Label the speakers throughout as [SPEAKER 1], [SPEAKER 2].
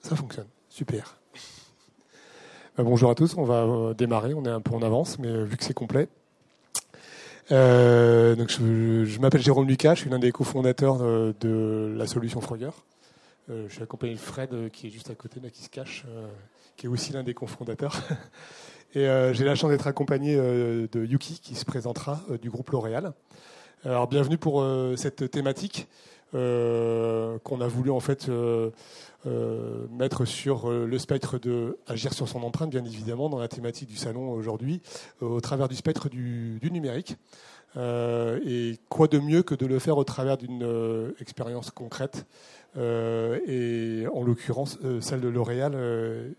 [SPEAKER 1] Ça fonctionne. Super. Euh, bonjour à tous. On va euh, démarrer. On est un peu en avance, mais euh, vu que c'est complet. donc je, m'appelle Jérôme Lucas. Je suis l'un des cofondateurs de, la solution Frogger. je suis accompagné de Fred, qui est juste à côté, là, qui se cache, qui est aussi l'un des cofondateurs. Et j'ai la chance d'être accompagné de Yuki, qui se présentera du groupe L'Oréal. Alors bienvenue pour cette thématique qu'on a voulu en fait euh, mettre sur euh, le spectre de agir sur son empreinte, bien évidemment, dans la thématique du salon aujourd'hui, euh, au travers du spectre du, numérique. et quoi de mieux que de le faire au travers d'une expérience concrète et en l'occurrence, celle de L'Oréal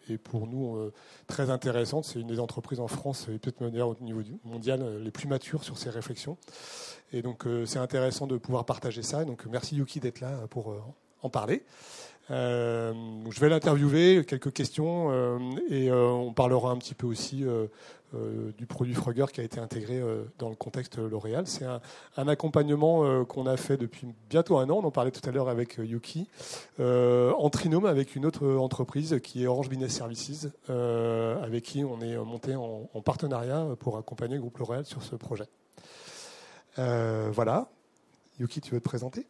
[SPEAKER 1] est pour nous très intéressante. C'est une des entreprises en France et peut-être au niveau mondial les plus matures sur ces réflexions. Et donc, c'est intéressant de pouvoir partager ça. Donc, merci Yuki d'être là pour en parler. Euh, je vais l'interviewer, quelques questions, euh, et euh, on parlera un petit peu aussi du produit Frogger qui a été intégré dans le contexte L'Oréal. C'est un, accompagnement qu'on a fait depuis bientôt un an, on en parlait tout à l'heure avec Yuki, en trinôme avec une autre entreprise qui est Orange Business Services, avec qui on est monté en, partenariat pour accompagner le groupe L'Oréal sur ce projet. Voilà. Yuki, tu veux te présenter?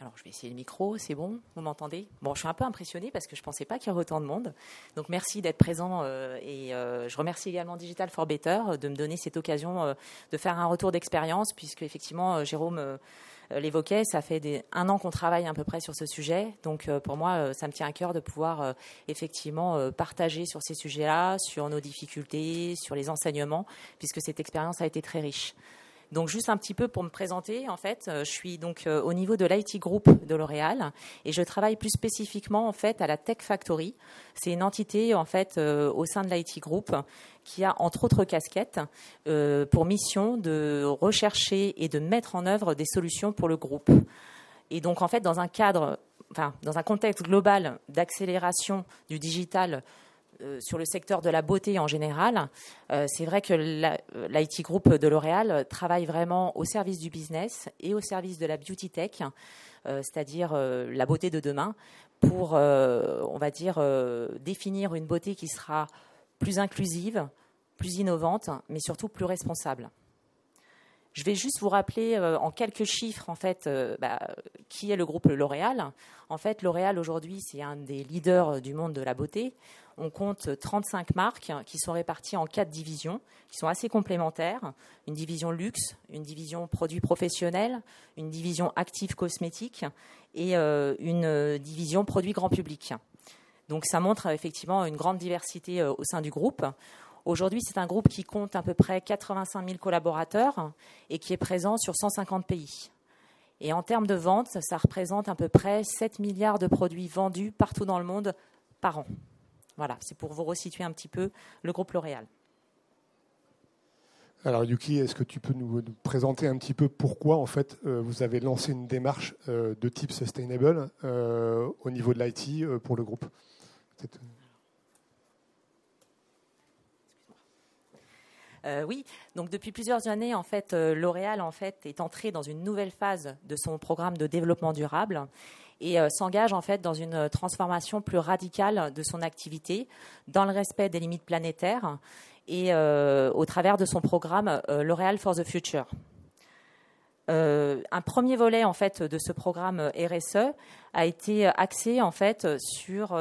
[SPEAKER 2] Alors, je vais essayer le micro, c'est bon Vous m'entendez? Bon, je suis un peu impressionnée parce que je ne pensais pas qu'il y aurait autant de monde. Donc, merci d'être présent euh, et euh, je remercie également Digital for Better de me donner cette occasion euh, de faire un retour d'expérience puisque, effectivement, Jérôme l'évoquait, ça fait un an qu'on travaille à peu près sur ce sujet. Donc, pour moi, ça me tient à cœur de pouvoir effectivement partager sur ces sujets-là, sur nos difficultés, sur les enseignements, puisque cette expérience a été très riche. Donc juste un petit peu pour me présenter, en fait, euh, je suis donc euh, au niveau de l'IT Group de L'Oréal et je travaille plus spécifiquement en fait à la Tech Factory. C'est une entité en fait euh, au sein de l'IT Group qui a entre autres casquettes pour mission de rechercher et de mettre en œuvre des solutions pour le groupe. Et donc en fait dans un cadre, enfin dans un contexte global d'accélération du digital sur le secteur de la beauté en général, euh, c'est vrai que l'IT Group de L'Oréal travaille vraiment au service du business et au service de la beauty tech, euh, c'est-à-dire la beauté de demain, pour, on va dire, définir une beauté qui sera plus inclusive, plus innovante, mais surtout plus responsable. Je vais juste vous rappeler en quelques chiffres en fait bah, qui est le groupe L'Oréal. En fait, L'Oréal aujourd'hui c'est un des leaders du monde de la beauté on compte 35 marques qui sont réparties en quatre divisions, qui sont assez complémentaires. Une division luxe, une division produits professionnels, une division actifs cosmétiques et euh, une division produits grand public. Donc ça montre effectivement une grande diversité euh, au sein du groupe. Aujourd'hui, c'est un groupe qui compte à peu près 85 000 collaborateurs et qui est présent sur 150 pays. Et en termes de vente, ça représente à peu près 7 milliards de produits vendus partout dans le monde par an. Voilà, c'est pour vous resituer un petit peu le groupe L'Oréal.
[SPEAKER 1] Alors Yuki, est-ce que tu peux nous, présenter un petit peu pourquoi en fait euh, vous avez lancé une démarche euh, de type sustainable euh, au niveau de l'IT pour le groupe?
[SPEAKER 2] Oui, donc depuis plusieurs années, en fait, L'Oréal en fait est entré dans une nouvelle phase de son programme de développement durable et euh, s'engage en fait dans une transformation plus radicale de son activité dans le respect des limites planétaires et euh, au travers de son programme euh, L'Oréal for the Future. Un premier volet en fait de ce programme RSE a été axé en fait sur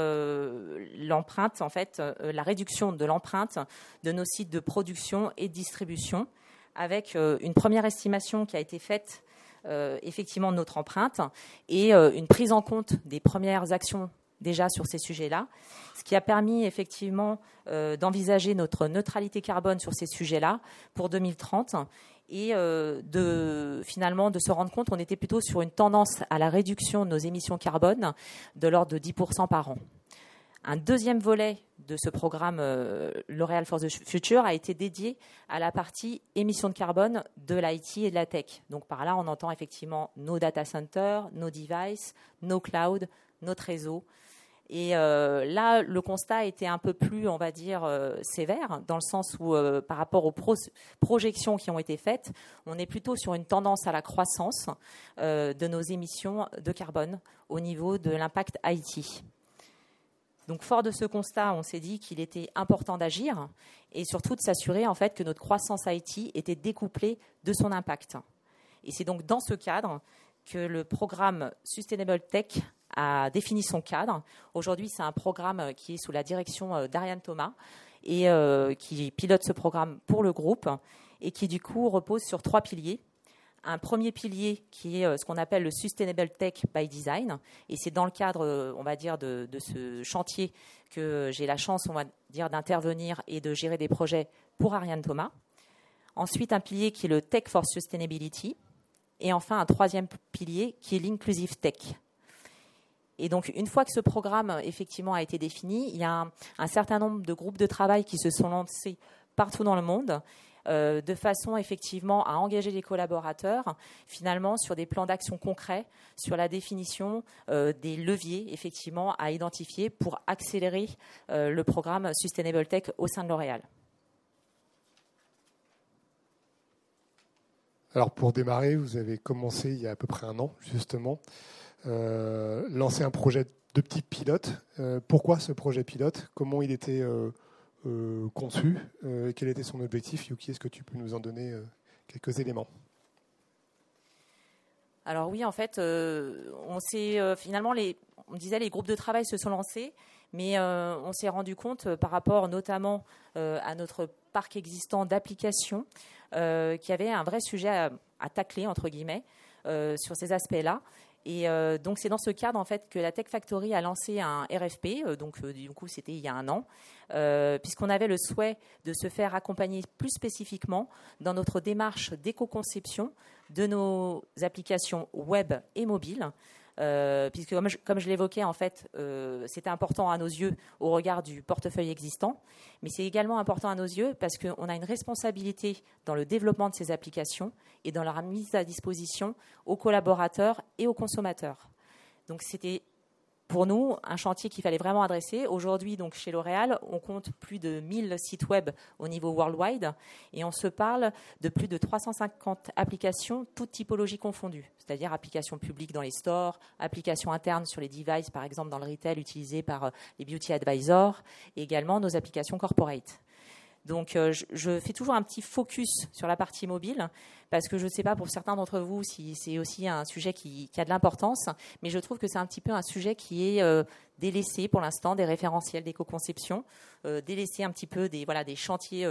[SPEAKER 2] l'empreinte en fait la réduction de l'empreinte de nos sites de production et de distribution avec une première estimation qui a été faite euh, effectivement notre empreinte et euh, une prise en compte des premières actions déjà sur ces sujets-là, ce qui a permis effectivement euh, d'envisager notre neutralité carbone sur ces sujets-là pour 2030 et de finalement de se rendre compte qu'on était plutôt sur une tendance à la réduction de nos émissions carbone de l'ordre de 10% par an. Un deuxième volet de ce programme euh, L'Oréal for the Future a été dédié à la partie émissions de carbone de l'IT et de la tech. Donc par là, on entend effectivement nos data centers, nos devices, nos clouds, notre réseau Et euh, là, le constat était un peu plus, on va dire, euh, sévère, dans le sens où, euh, par rapport aux projections qui ont été faites, on est plutôt sur une tendance à la croissance de nos émissions de carbone au niveau de l'impact IT. Donc, fort de ce constat, on s'est dit qu'il était important d'agir et surtout de s'assurer en fait que notre croissance IT était découplée de son impact. Et c'est donc dans ce cadre que le programme Sustainable Tech a défini son cadre. Aujourd'hui, c'est un programme qui est sous la direction euh, d'Ariane Thomas et euh, qui pilote ce programme pour le groupe et qui du coup repose sur trois piliers. Un premier pilier qui est euh, ce qu'on appelle le Sustainable Tech by Design, et c'est dans le cadre, on va dire, de, de ce chantier que j'ai la chance, on va dire, d'intervenir et de gérer des projets pour Ariane Thomas. Ensuite, un pilier qui est le Tech for Sustainability, et enfin un troisième pilier qui est l'Inclusive Tech. Et donc, une fois que ce programme effectivement a été défini, il y a un, certain nombre de groupes de travail qui se sont lancés partout dans le monde. Euh, de façon effectivement à engager les collaborateurs finalement sur des plans d'action concrets, sur la définition euh, des leviers effectivement à identifier pour accélérer euh, le programme Sustainable Tech au sein de L'Oréal.
[SPEAKER 1] Alors pour démarrer, vous avez commencé il y a à peu près un an justement lancer un projet de petit pilote. Euh, pourquoi ce projet pilote? Comment il était euh, conçu? Quel était son objectif? Yuki, est-ce que tu peux nous en donner quelques éléments?
[SPEAKER 2] Alors oui, en fait, on s'est finalement les, on disait les groupes de travail se sont lancés, mais on s'est rendu compte par rapport notamment à notre parc existant d'applications qu'il y avait un vrai sujet à, à tacler entre guillemets sur ces aspects-là. Et euh, donc c'est dans ce cadre en fait que la Tech Factory a lancé un RFP. Euh, donc euh, du coup c'était il y a un an, puisqu'on avait le souhait de se faire accompagner plus spécifiquement dans notre démarche d'éco-conception de nos applications web et mobiles. Euh, puisque comme je, l'évoquais, en fait, euh, c'était important à nos yeux au regard du portefeuille existant, mais c'est également important à nos yeux parce qu'on a une responsabilité dans le développement de ces applications et dans leur mise à disposition aux collaborateurs et aux consommateurs. Donc c'était pour nous un chantier qu'il fallait vraiment adresser. Aujourd'hui, chez L'Oréal, on compte plus de 1000 sites web au niveau worldwide et on se parle de plus de 350 applications, toutes typologies confondues, c'est-à-dire applications publiques dans les stores, applications internes sur les devices, par exemple dans le retail utilisées par euh, les beauty advisors, et également nos applications corporate. Donc euh, je, fais toujours un petit focus sur la partie mobile parce que je ne sais pas pour certains d'entre vous si c'est aussi un sujet qui, a de l'importance, mais je trouve que c'est un petit peu un sujet qui est euh, délaissé pour l'instant des référentiels d'éco-conception, euh, délaissé un petit peu des voilà des chantiers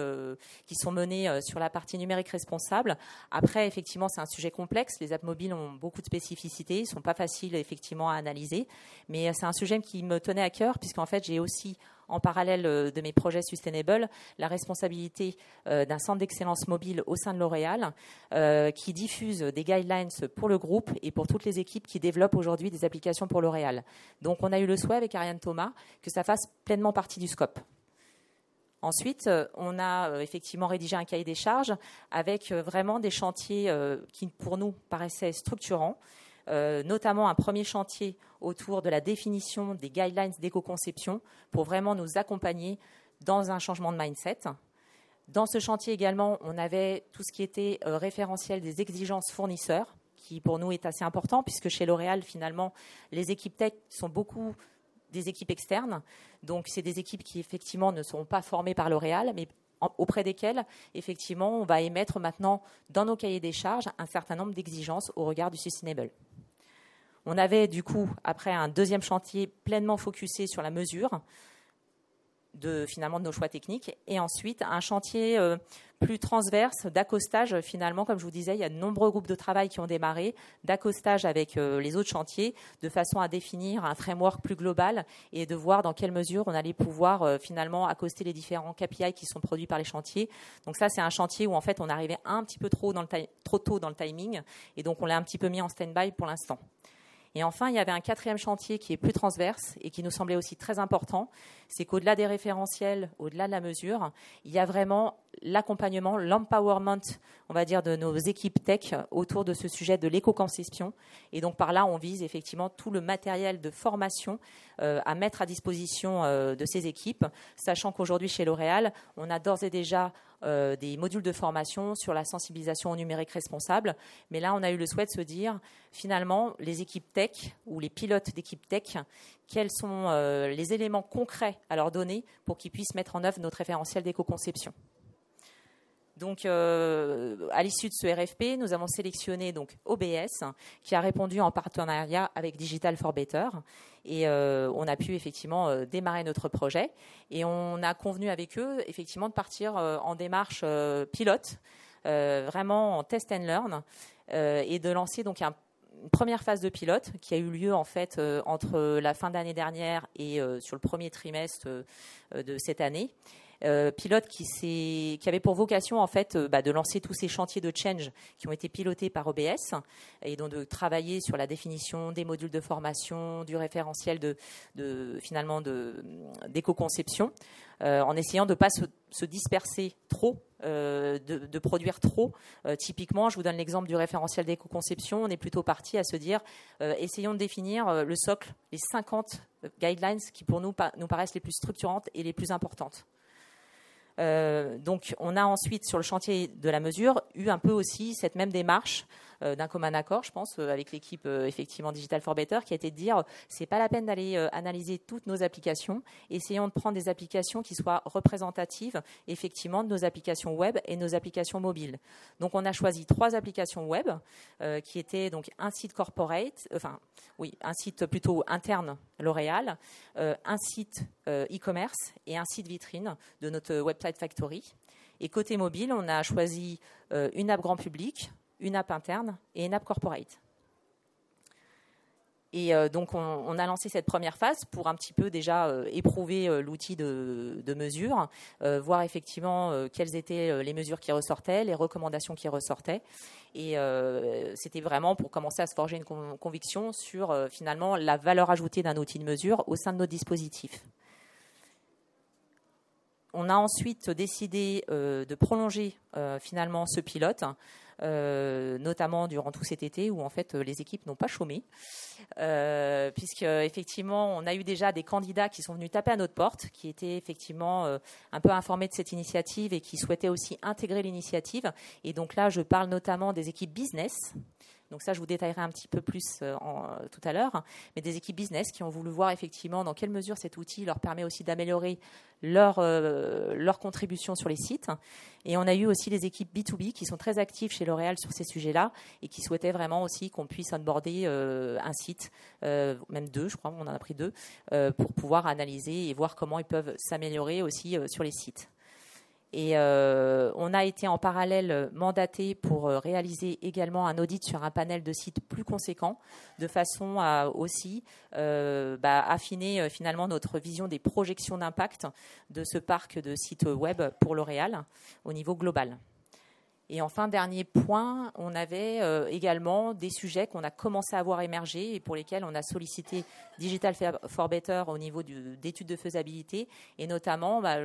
[SPEAKER 2] qui sont menés sur la partie numérique responsable. Après, effectivement, c'est un sujet complexe. Les apps mobiles ont beaucoup de spécificités, ils sont pas faciles effectivement à analyser, mais c'est un sujet qui me tenait à cœur puisqu'en fait j'ai aussi en parallèle euh, de mes projets sustainable, la responsabilité euh, d'un centre d'excellence mobile au sein de L'Oréal euh, qui diffuse des guidelines pour le groupe et pour toutes les équipes qui développent aujourd'hui des applications pour L'Oréal. Donc on a eu le souhait avec Ariane Thomas que ça fasse pleinement partie du scope. Ensuite, on a effectivement rédigé un cahier des charges avec vraiment des chantiers qui, pour nous, paraissaient structurants. Euh, notamment un premier chantier autour de la définition des guidelines d'éco-conception pour vraiment nous accompagner dans un changement de mindset. Dans ce chantier également, on avait tout ce qui était euh, référentiel des exigences fournisseurs, qui pour nous est assez important, puisque chez L'Oréal, finalement, les équipes tech sont beaucoup des équipes externes. Donc, c'est des équipes qui, effectivement, ne sont pas formées par L'Oréal, mais auprès desquelles, effectivement, on va émettre maintenant, dans nos cahiers des charges, un certain nombre d'exigences au regard du sustainable. On avait du coup, après un deuxième chantier pleinement focusé sur la mesure de finalement de nos choix techniques, et ensuite un chantier euh, plus transverse d'accostage. Finalement, comme je vous disais, il y a de nombreux groupes de travail qui ont démarré d'accostage avec euh, les autres chantiers, de façon à définir un framework plus global et de voir dans quelle mesure on allait pouvoir euh, finalement accoster les différents KPI qui sont produits par les chantiers. Donc ça, c'est un chantier où en fait on arrivait un petit peu trop, dans le trop tôt dans le timing, et donc on l'a un petit peu mis en stand-by pour l'instant. Et enfin, il y avait un quatrième chantier qui est plus transverse et qui nous semblait aussi très important. C'est qu'au-delà des référentiels, au-delà de la mesure, il y a vraiment l'accompagnement, l'empowerment, on va dire, de nos équipes tech autour de ce sujet de l'éco-conception. Et donc par là, on vise effectivement tout le matériel de formation euh, à mettre à disposition euh, de ces équipes, sachant qu'aujourd'hui chez L'Oréal, on a d'ores et déjà euh, des modules de formation sur la sensibilisation au numérique responsable. Mais là, on a eu le souhait de se dire, finalement, les équipes tech ou les pilotes d'équipes tech, quels sont les éléments concrets à leur donner pour qu'ils puissent mettre en œuvre notre référentiel d'éco-conception. Donc, euh, à l'issue de ce RFP, nous avons sélectionné OBS, qui a répondu en partenariat avec Digital for Better, et euh, on a pu effectivement euh, démarrer notre projet. Et on a convenu avec eux effectivement de partir en démarche pilote, vraiment en test and learn, et de lancer donc une première phase de pilote qui a eu lieu en fait entre la fin d'année dernière et sur le premier trimestre de cette année. Euh, pilote qui, avait pour vocation en fait euh, bah, de lancer tous ces chantiers de change qui ont été pilotés par OBS et donc de travailler sur la définition des modules de formation, du référentiel de, de d'éco-conception, euh, en essayant de ne pas se, disperser trop, de, de, produire trop. typiquement, je vous donne l'exemple du référentiel d'éco-conception. On est plutôt parti à se dire, essayons de définir le socle, les 50 guidelines qui pour nous nous paraissent les plus structurantes et les plus importantes. Euh, donc, on a ensuite, sur le chantier de la mesure, eu un peu aussi cette même démarche d'un commun accord, je pense, euh, avec l'équipe effectivement Digital for Better, qui a été de dire c'est pas la peine d'aller analyser toutes nos applications, essayons de prendre des applications qui soient représentatives effectivement de nos applications web et nos applications mobiles. Donc, on a choisi trois applications web qui étaient donc un site corporate, enfin oui, un site plutôt interne L'Oréal, un site e-commerce et un site vitrine de notre website factory. Et côté mobile, on a choisi euh, une app grand public, une app interne et une app corporate. Et euh, donc, on, a lancé cette première phase pour un petit peu déjà euh, éprouver l'outil de, mesure, voir effectivement quelles étaient les mesures qui ressortaient, les recommandations qui ressortaient. Et c'était vraiment pour commencer à se forger une conviction sur finalement la valeur ajoutée d'un outil de mesure au sein de nos dispositifs. On a ensuite décidé euh, de prolonger euh, finalement ce pilote, euh, notamment durant tout cet été où en fait les équipes n'ont pas chômé, puisque effectivement on a eu déjà des candidats qui sont venus taper à notre porte, qui étaient effectivement un peu informés de cette initiative et qui souhaitaient aussi intégrer l'initiative. Et donc là, je parle notamment des équipes business donc ça, je vous détaillerai un petit peu plus euh, euh, tout à l'heure. Mais des équipes business qui ont voulu voir effectivement dans quelle mesure cet outil leur permet aussi d'améliorer leur, euh, contribution sur les sites. Et on a eu aussi les équipes B2B qui sont très actives chez L'Oréal sur ces sujets-là et qui souhaitaient vraiment aussi qu'on puisse onboarder un site, même deux, je crois, on en a pris deux, pour pouvoir analyser et voir comment ils peuvent s'améliorer aussi sur les sites. Et euh, on a été en parallèle mandaté pour euh, réaliser également un audit sur un panel de sites plus conséquent, de façon à aussi euh, bah, affiner finalement notre vision des projections d'impact de ce parc de sites web pour L'Oréal au niveau global. Et enfin, dernier point, on avait également des sujets qu'on a commencé à voir émerger et pour lesquels on a sollicité Digital for Better au niveau d'études de faisabilité. Et notamment, bah,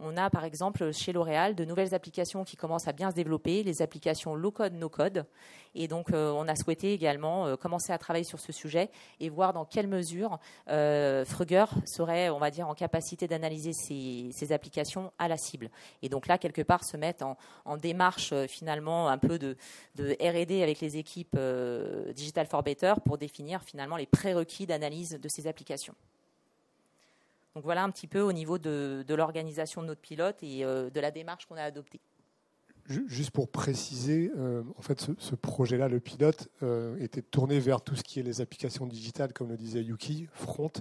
[SPEAKER 2] on a par exemple chez L'Oréal de nouvelles applications qui commencent à bien se développer, les applications low-code, no-code. Et donc, euh, on a souhaité également euh, commencer à travailler sur ce sujet et voir dans quelle mesure euh, Fruger serait, on va dire, en capacité d'analyser ces, applications à la cible. Et donc là, quelque part, se mettre en, démarche finalement un peu de, R&D avec les équipes Digital for Better pour définir finalement les prérequis d'analyse de ces applications. Donc voilà un petit peu au niveau de, l'organisation de notre pilote et de la démarche qu'on a adoptée.
[SPEAKER 1] Juste pour préciser, euh, en fait, ce, projet-là, le pilote, euh, était tourné vers tout ce qui est les applications digitales, comme le disait Yuki, Front.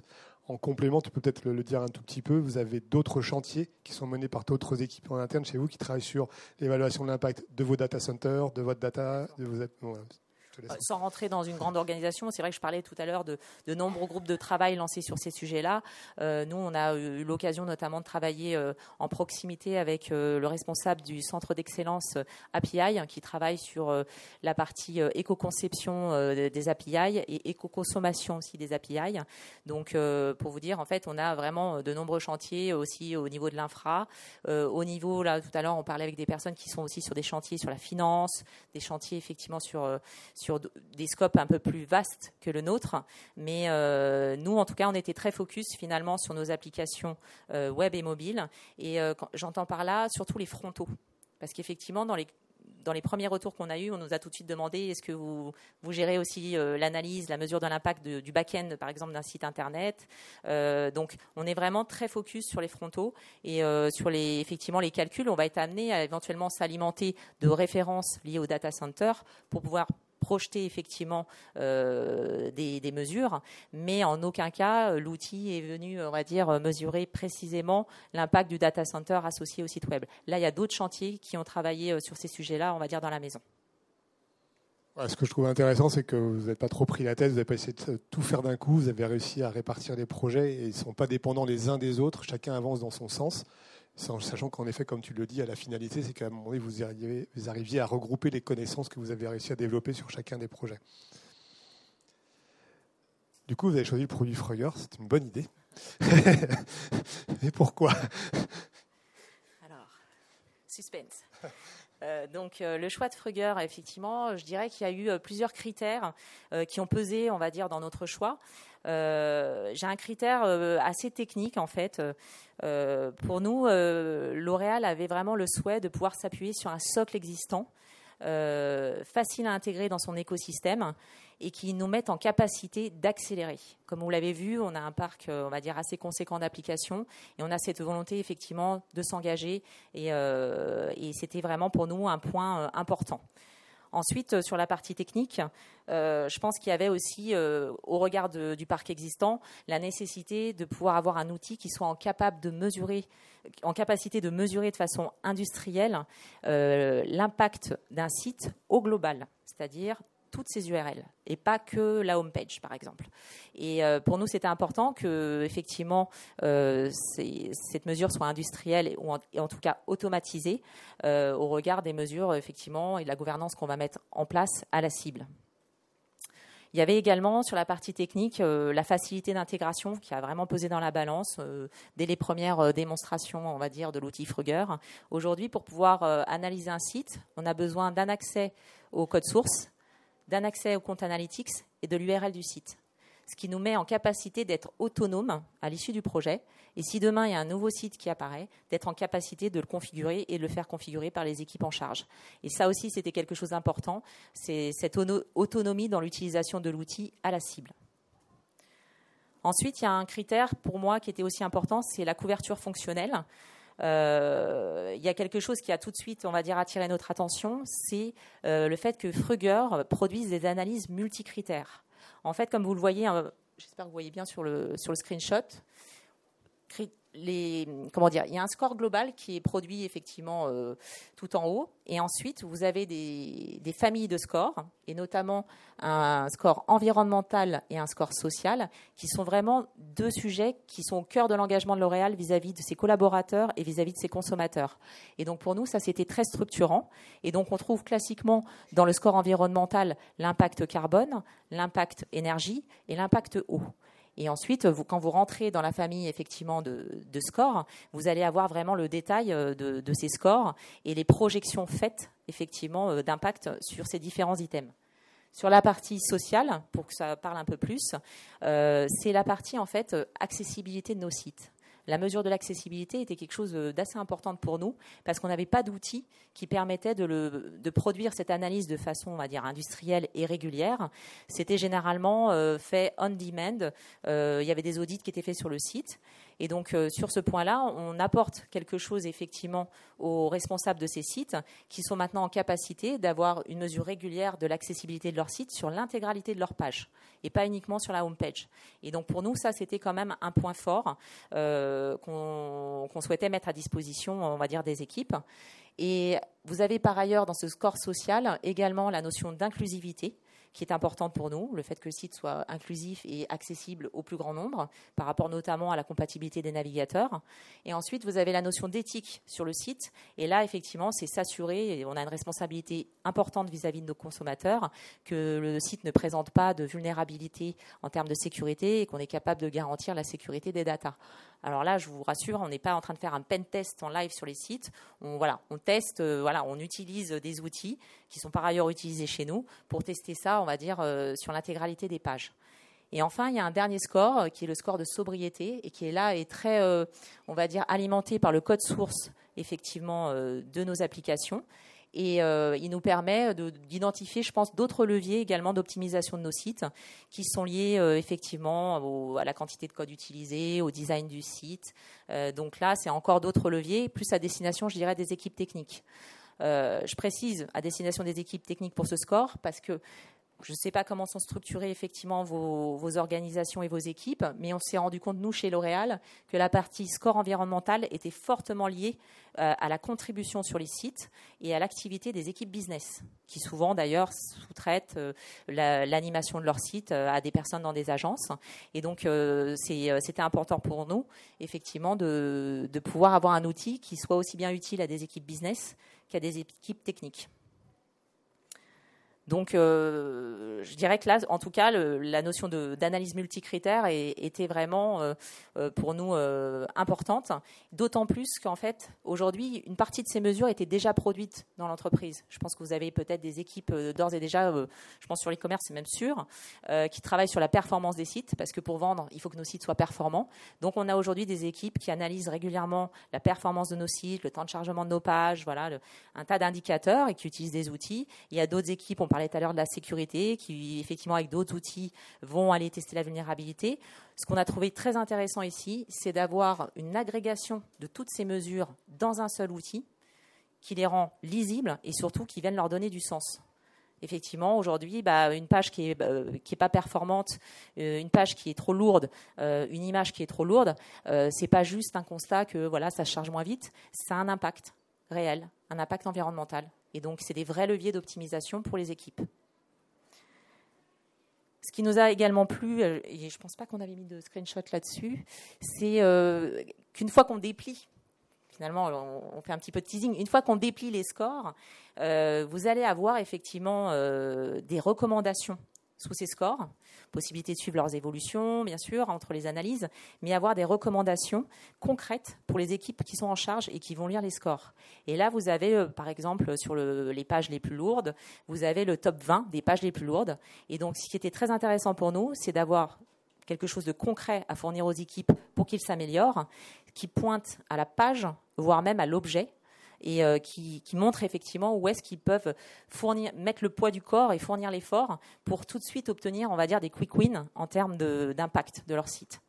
[SPEAKER 1] En complément, tu peux peut-être le, dire un tout petit peu, vous avez d'autres chantiers qui sont menés par d'autres équipes en interne chez vous qui travaillent sur l'évaluation de l'impact de vos data centers, de votre data, de vos...
[SPEAKER 2] sans rentrer dans une grande organisation, c'est vrai que je parlais tout à l'heure de, de, nombreux groupes de travail lancés sur ces sujets-là. Euh, nous, on a eu l'occasion notamment de travailler euh, en proximité avec euh, le responsable du centre d'excellence API, hein, qui travaille sur la partie éco-conception des API et éco-consommation aussi des API. Donc, pour vous dire, en fait, on a vraiment de nombreux chantiers aussi au niveau de l'infra. au niveau, là, tout à l'heure, on parlait avec des personnes qui sont aussi sur des chantiers sur la finance, des chantiers effectivement sur, sur des scopes un peu plus vastes que le nôtre. Mais nous, en tout cas, on était très focus finalement sur nos applications euh, web et mobile. Et euh, j'entends par là surtout les frontaux. Parce qu'effectivement, dans les dans les premiers retours qu'on a eus, on nous a tout de suite demandé est-ce que vous, vous gérez aussi euh, l'analyse, la mesure de l'impact du back-end, par exemple, d'un site internet. donc, on est vraiment très focus sur les frontaux et sur les, effectivement les calculs. On va être amené à éventuellement s'alimenter de références liées au data center pour pouvoir projeter effectivement euh, des, mesures, mais en aucun cas euh, l'outil est venu, on va dire, mesurer précisément l'impact du data center associé au site web. Là, il y a d'autres chantiers qui ont travaillé euh, sur ces sujets-là, on va dire, dans la maison.
[SPEAKER 1] Ce que je trouve intéressant, c'est que vous n'avez pas trop pris la tête, vous n'avez pas essayé de tout faire d'un coup, vous avez réussi à répartir les projets et ils ne sont pas dépendants les uns des autres, chacun avance dans son sens sachant qu'en effet, comme tu le dis, à la finalité, c'est qu'à un moment donné, vous arriviez, à regrouper les connaissances que vous avez réussi à développer sur chacun des projets. Du coup, vous avez choisi le produit Freuger, c'est une bonne idée. Et pourquoi?
[SPEAKER 2] Alors, suspense. Euh, donc euh, le choix de Frugger, effectivement, je dirais qu'il y a eu euh, plusieurs critères qui ont pesé, on va dire, dans notre choix. J'ai un critère assez technique en fait. pour nous, L'Oréal avait vraiment le souhait de pouvoir s'appuyer sur un socle existant, facile à intégrer dans son écosystème et qui nous mettent en capacité d'accélérer. Comme vous l'avez vu, on a un parc, euh, on va dire, assez conséquent d'applications et on a cette volonté effectivement de s'engager et, euh, c'était vraiment pour nous un point euh, important. Ensuite, sur la partie technique, je pense qu'il y avait aussi, au regard du parc existant, la nécessité de pouvoir avoir un outil qui soit en capacité de mesurer de façon industrielle l'impact d'un site au global, c'est-à-dire toutes ces URL et pas que la home page, par exemple. Et euh, pour nous, c'était important que effectivement euh, cette mesure soit industrielle ou en, tout cas automatisée euh, au regard des mesures effectivement et de la gouvernance qu'on va mettre en place à la cible. Il y avait également sur la partie technique la facilité d'intégration qui a vraiment pesé dans la balance dès les premières démonstrations, on va dire, de l'outil Fruger. Aujourd'hui, pour pouvoir analyser un site, on a besoin d'un accès au code source d'un accès au compte Analytics et de l'URL du site. Ce qui nous met en capacité d'être autonome à l'issue du projet. Et si demain il y a un nouveau site qui apparaît, d'être en capacité de le configurer et de le faire configurer par les équipes en charge. Et ça aussi, c'était quelque chose d'important. C'est cette autonomie dans l'utilisation de l'outil à la cible. Ensuite, il y a un critère pour moi qui était aussi important, c'est la couverture fonctionnelle. Euh, il y a quelque chose qui a tout de suite, on va dire, attiré notre attention, c'est euh, le fait que Fruger produise des analyses multicritères. En fait, comme vous le voyez, hein, j'espère que vous voyez bien sur le, sur le screenshot, comment il y a un score global qui est produit effectivement euh, tout en haut, et ensuite vous avez des, familles de scores, et notamment un score environnemental et un score social, qui sont vraiment deux sujets qui sont au cœur de l'engagement de L'Oréal vis-à-vis de ses collaborateurs et vis-à-vis de ses consommateurs. Et donc pour nous, ça c'était très structurant, et donc on trouve classiquement dans le score environnemental l'impact carbone, l'impact énergie et l'impact eau. Et ensuite, quand vous rentrez dans la famille effectivement de, scores, vous allez avoir vraiment le détail euh, de, ces scores et les projections faites effectivement euh, d'impact sur ces différents items. Sur la partie sociale, pour que ça parle un peu plus, euh, c'est la partie en fait accessibilité de nos sites la mesure de l'accessibilité était quelque chose d'assez important pour nous parce qu'on n'avait pas d'outils qui permettaient de, produire cette analyse de façon, on va dire, industrielle et régulière. C'était généralement euh, fait on demand. Euh, il y avait des audits qui étaient faits sur le site. Et donc, euh, sur ce point-là, on apporte quelque chose effectivement aux responsables de ces sites qui sont maintenant en capacité d'avoir une mesure régulière de l'accessibilité de leur site sur l'intégralité de leur page et pas uniquement sur la home page. Et donc, pour nous, ça, c'était quand même un point fort euh, qu'on souhaitait mettre à disposition, on va des équipes. Et vous avez par ailleurs dans ce score social également la notion d'inclusivité qui est importante pour nous, le fait que le site soit inclusif et accessible au plus grand nombre, par rapport notamment à la compatibilité des navigateurs. Et ensuite, vous avez la notion d'éthique sur le site. Et là, effectivement, c'est s'assurer, et on a une responsabilité importante vis-à-vis de nos consommateurs, que le site ne présente pas de vulnérabilité en termes de sécurité et qu'on est capable de garantir la sécurité des datas. Alors là, je vous rassure, on n'est pas en train de faire un pen test en live sur les sites. On, teste, euh, on utilise des outils qui sont par ailleurs utilisés chez nous pour tester ça, on va dire, euh, sur l'intégralité des pages. Et enfin, il y a un dernier score euh, qui est le score de sobriété et qui est là et très, on va dire, alimenté par le code source effectivement de nos applications et euh, il nous permet d'identifier, je pense, d'autres leviers également d'optimisation de nos sites qui sont liés euh, effectivement à la quantité de code utilisé, au design du site. Euh, donc là, c'est encore d'autres leviers, plus à destination, je dirais, des équipes techniques. je précise à destination des équipes techniques pour ce score parce que je ne sais pas comment sont structurées effectivement vos, organisations et vos équipes, mais on s'est rendu compte, nous, chez L'Oréal, que la partie score environnemental était fortement liée euh, à la contribution sur les sites et à l'activité des équipes business, qui souvent d'ailleurs sous-traitent euh, l'animation de leur site euh, à des personnes dans des agences. Et donc, c'était important pour nous, effectivement, de pouvoir avoir un outil qui soit aussi bien utile à des équipes business qu'à des équipes techniques. Donc, euh, je dirais que là, en tout cas, la notion d'analyse multicritère était vraiment euh, euh, pour nous importante. D'autant plus qu'en fait, aujourd'hui, une partie de ces mesures étaient déjà produites dans l'entreprise. Je pense que vous avez peut-être des équipes d'ores et déjà, je pense sur l'e-commerce, c'est même sûr, qui travaillent sur la performance des sites, parce que pour vendre, il faut que nos sites soient performants. Donc, on a aujourd'hui des équipes qui analysent régulièrement la performance de nos sites, le temps de chargement de nos pages, voilà, un tas d'indicateurs et qui utilisent des outils. Il y a d'autres équipes, on parlait tout à l'heure de la sécurité, qui effectivement avec d'autres outils vont aller tester la vulnérabilité. Ce qu'on a trouvé très intéressant ici, c'est d'avoir une agrégation de toutes ces mesures dans un seul outil qui les rend lisibles et surtout qui viennent leur donner du sens. Effectivement, aujourd'hui, bah, une page qui est, euh, qui est pas performante, euh, une page qui est trop lourde, euh, une image qui est trop lourde, c'est pas juste un constat que voilà, ça charge moins vite, ça a un impact réel, un impact environnemental. Et donc, c'est des vrais leviers d'optimisation pour les équipes. Ce qui nous a également plu, euh, et je ne pense pas qu'on avait mis de screenshot là-dessus, c'est euh, qu'une fois qu'on déplie, finalement, on, fait un petit peu de teasing, une fois qu'on déplie les scores, euh, vous allez avoir effectivement des recommandations sous ces scores, possibilité de suivre leurs évolutions, bien sûr, entre les analyses, mais avoir des recommandations concrètes pour les équipes qui sont en charge et qui vont lire les scores. Et là, vous avez, euh, par exemple, sur les pages les plus lourdes, vous avez le top 20 des pages les plus lourdes. Et donc, ce qui était très intéressant pour nous, c'est d'avoir quelque chose de concret à fournir aux équipes pour qu'ils s'améliorent, qui pointe à la page, voire même à l'objet, et euh, qui, montrent effectivement où est-ce qu'ils peuvent mettre le poids du corps et fournir l'effort pour tout de suite obtenir, on va dire, des quick wins en termes d'impact de leur site.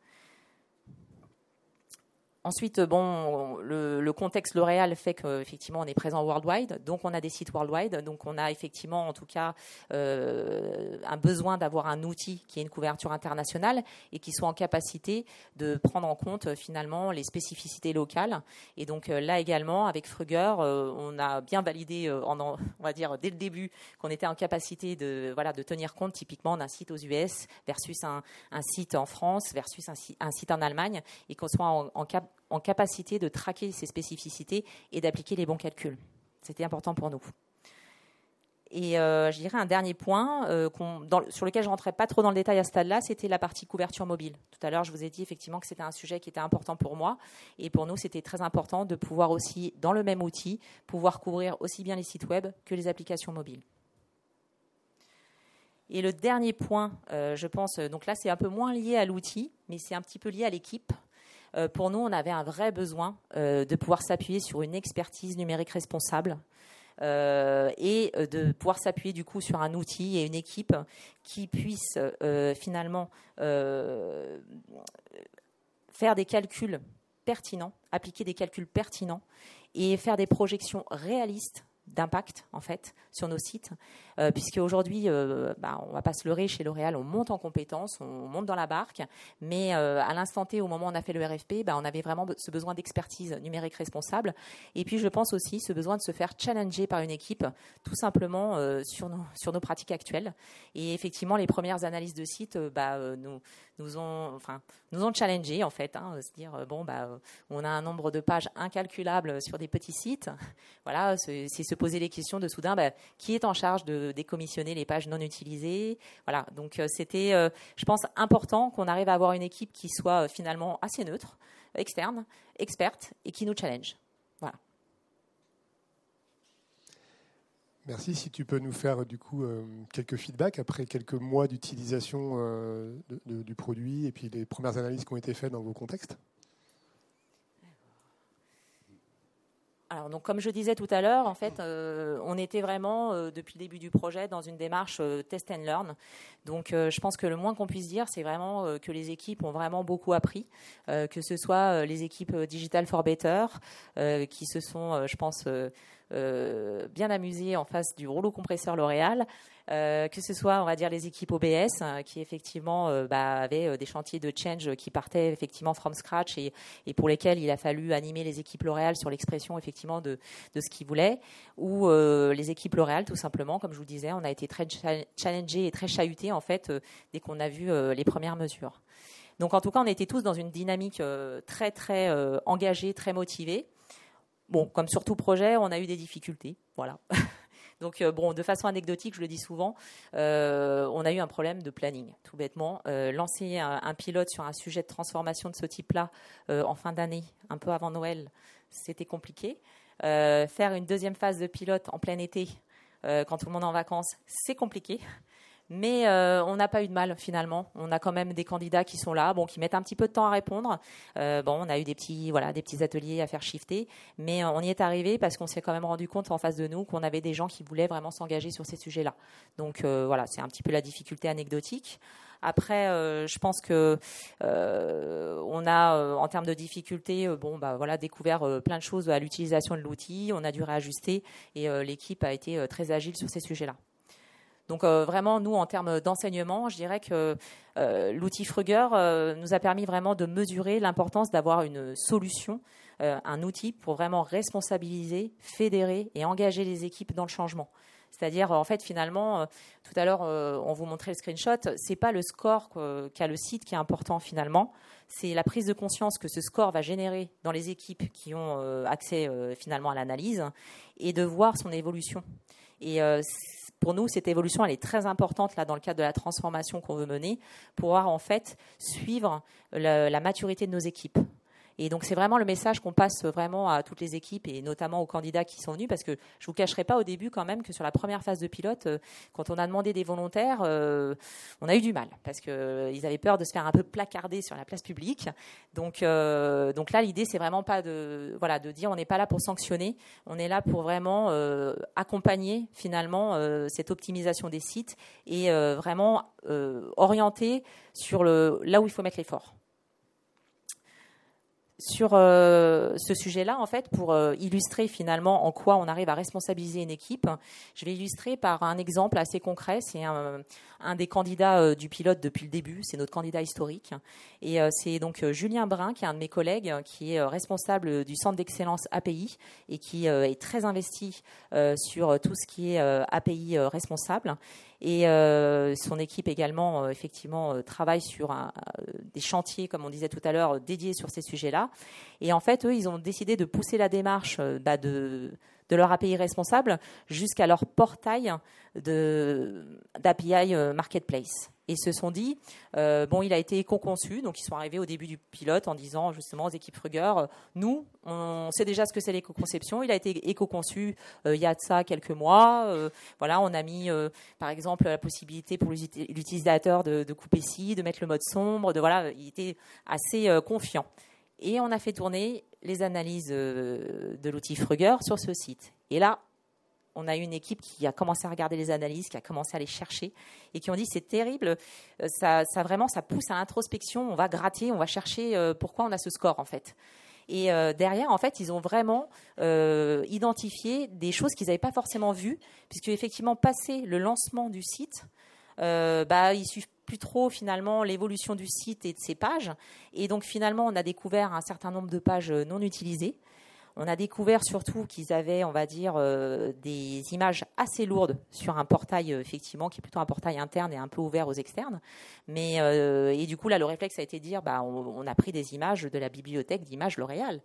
[SPEAKER 2] Ensuite, bon, le, contexte L'Oréal fait qu'effectivement on est présent worldwide, donc on a des sites worldwide, donc on a effectivement en tout cas euh, un besoin d'avoir un outil qui ait une couverture internationale et qui soit en capacité de prendre en compte finalement les spécificités locales. Et donc euh, là également, avec Fruger, euh, on a bien validé, on va dire dès le début, qu'on était en capacité de voilà de tenir compte typiquement d'un site aux US versus un, site en France versus un, site en Allemagne et qu'on soit en, en, en capacité de traquer ces spécificités et d'appliquer les bons calculs. C'était important pour nous. Et euh, je dirais un dernier point euh, sur lequel je ne rentrais pas trop dans le détail à ce stade-là, c'était la partie couverture mobile. Tout à l'heure, je vous ai dit effectivement que c'était un sujet qui était important pour moi. Et pour nous, c'était très important de pouvoir aussi, dans le même outil, pouvoir couvrir aussi bien les sites web que les applications mobiles. Et le dernier point, euh, je pense, donc là, c'est un peu moins lié à l'outil, mais c'est un petit peu lié à l'équipe. Euh, pour nous, on avait un vrai besoin euh, de pouvoir s'appuyer sur une expertise numérique responsable. Euh, et de pouvoir s'appuyer du coup sur un outil et une équipe qui puisse finalement faire des calculs pertinents, appliquer des calculs pertinents et faire des projections réalistes d'impact en fait sur nos sites, euh, puisque aujourd'hui, euh, bah, on va pas se leurrer chez L'Oréal, on monte en compétences, on monte dans la barque, mais euh, à l'instant T, au moment où on a fait le RFP, bah, on avait vraiment ce besoin d'expertise numérique responsable, et puis je pense aussi ce besoin de se faire challenger par une équipe, tout simplement euh, sur nos sur nos pratiques actuelles. Et effectivement, les premières analyses de sites, bah, nous nous ont enfin nous ont challengé en fait, hein, se dire bon bah on a un nombre de pages incalculable sur des petits sites, voilà, c'est se poser les questions de soudain, bah, qui est en charge de décommissionner les pages non utilisées? Voilà, donc euh, c'était, euh, je pense, important qu'on arrive à avoir une équipe qui soit euh, finalement assez neutre, externe, experte et qui nous challenge. Voilà.
[SPEAKER 1] Merci. Si tu peux nous faire du coup quelques feedbacks après quelques mois d'utilisation du produit et puis les premières analyses qui ont été faites dans vos contextes?
[SPEAKER 2] Alors, donc, comme je disais tout à l'heure, en fait, euh, on était vraiment, euh, depuis le début du projet, dans une démarche euh, test and learn. Donc, je pense que le moins qu'on puisse dire, c'est vraiment que les équipes ont vraiment beaucoup appris, que ce soit les équipes Digital for Better, qui se sont, je pense, bien amusées en face du rouleau compresseur L'Oréal, euh, que ce soit, on va dire, les équipes OBS euh, qui effectivement euh, bah, avaient des chantiers de change qui partaient effectivement from scratch et, et, pour lesquels il a fallu animer les équipes L'Oréal sur l'expression effectivement de, de ce qu'ils voulaient, ou les équipes L'Oréal tout simplement, comme je vous disais, on a été très challengés et très chahutés en fait dès qu'on a vu les premières mesures. Donc en tout cas, on était tous dans une dynamique très très engagée, très motivée. Bon, comme sur tout projet, on a eu des difficultés, voilà. Donc, euh, bon, de façon anecdotique, je le dis souvent, euh, on a eu un problème de planning, tout bêtement. Euh, lancer un, pilote sur un sujet de transformation de ce type-là en fin d'année, un peu avant Noël, c'était compliqué. faire une deuxième phase de pilote en plein été, quand tout le monde est en vacances, c'est compliqué. Mais euh, on n'a pas eu de mal finalement. On a quand même des candidats qui sont là, bon, qui mettent un petit peu de temps à répondre. Euh, bon, on a eu des petits, voilà, des petits ateliers à faire shifter, mais euh, on y est arrivé parce qu'on s'est quand même rendu compte en face de nous qu'on avait des gens qui voulaient vraiment s'engager sur ces sujets-là. Donc voilà, c'est un petit peu la difficulté anecdotique. Après, je pense que on a, en termes de difficulté, bon, bah voilà, découvert plein de choses à l'utilisation de l'outil. On a dû réajuster et l'équipe a été très agile sur ces sujets-là. Donc euh, vraiment, nous, en termes d'enseignement, je dirais que euh, l'outil Fruger euh, nous a permis vraiment de mesurer l'importance d'avoir une solution, un outil pour vraiment responsabiliser, fédérer et engager les équipes dans le changement. C'est-à-dire, en fait, finalement, tout à l'heure, on vous montrait le screenshot, c'est pas le score qu'a le site qui est important finalement, c'est la prise de conscience que ce score va générer dans les équipes qui ont accès finalement à l'analyse et de voir son évolution. Et pour nous, cette évolution, elle est très importante dans le cadre de la transformation qu'on veut mener, pour pouvoir en fait suivre la maturité de nos équipes. Et donc c'est vraiment le message qu'on passe vraiment à toutes les équipes et notamment aux candidats qui sont venus parce que je vous cacherai pas au début quand même que sur la première phase de pilote, euh, quand on a demandé des volontaires, euh, on a eu du mal parce que euh, avaient peur de se faire un peu placarder sur la place publique. Donc donc là l'idée c'est vraiment pas de voilà de dire on n'est pas là pour sanctionner, on est là pour vraiment accompagner finalement cette optimisation des sites et vraiment orienter sur le là où il faut mettre l'effort sur euh, ce sujet-là, en fait, pour euh, illustrer finalement en quoi on arrive à responsabiliser une équipe, je vais illustrer par un exemple assez concret. C'est un, des candidats euh, du pilote depuis le début, c'est notre candidat historique. Et c'est donc Julien Brun, qui est un de mes collègues, qui est responsable du centre d'excellence API et qui est très investi sur tout ce qui est API responsable. Et euh, son équipe également, euh, effectivement, euh, travaille sur un, des chantiers, comme on disait tout à l'heure, dédiés sur ces sujets-là. Et en fait, eux, ils ont décidé de pousser la démarche bah, de, de leur API responsable jusqu'à leur portail d'API Marketplace. Et se sont dit euh, bon, il a été éco-conçu, donc ils sont arrivés au début du pilote en disant justement aux équipes Fruger, euh, nous, on sait déjà ce que c'est l'éco-conception, il a été éco-conçu euh, il y a de ça quelques mois, voilà, on a mis par exemple la possibilité pour l'utilisateur de, de, couper ci, de mettre le mode sombre, de voilà, il était assez confiant. Et on a fait tourner les analyses de l'outil Fruger sur ce site. Et là, on a eu une équipe qui a commencé à regarder les analyses, qui a commencé à les chercher et qui ont dit c'est terrible, euh, ça, vraiment ça pousse à l'introspection, on va gratter, on va chercher euh, pourquoi on a ce score en fait. Et derrière, en fait, ils ont vraiment identifié des choses qu'ils n'avaient pas forcément vues, puisque effectivement, passé le lancement du site, bah, il suffit plus trop finalement l'évolution du site et de ses pages. Et donc finalement, on a découvert un certain nombre de pages non utilisées. On a découvert surtout qu'ils avaient, on va dire, euh, des images assez lourdes sur un portail, euh, effectivement, qui est plutôt un portail interne et un peu ouvert aux externes. Mais, euh, et du coup, là, le réflexe a été de dire, bah, on a pris des images de la bibliothèque d'images L'Oréal.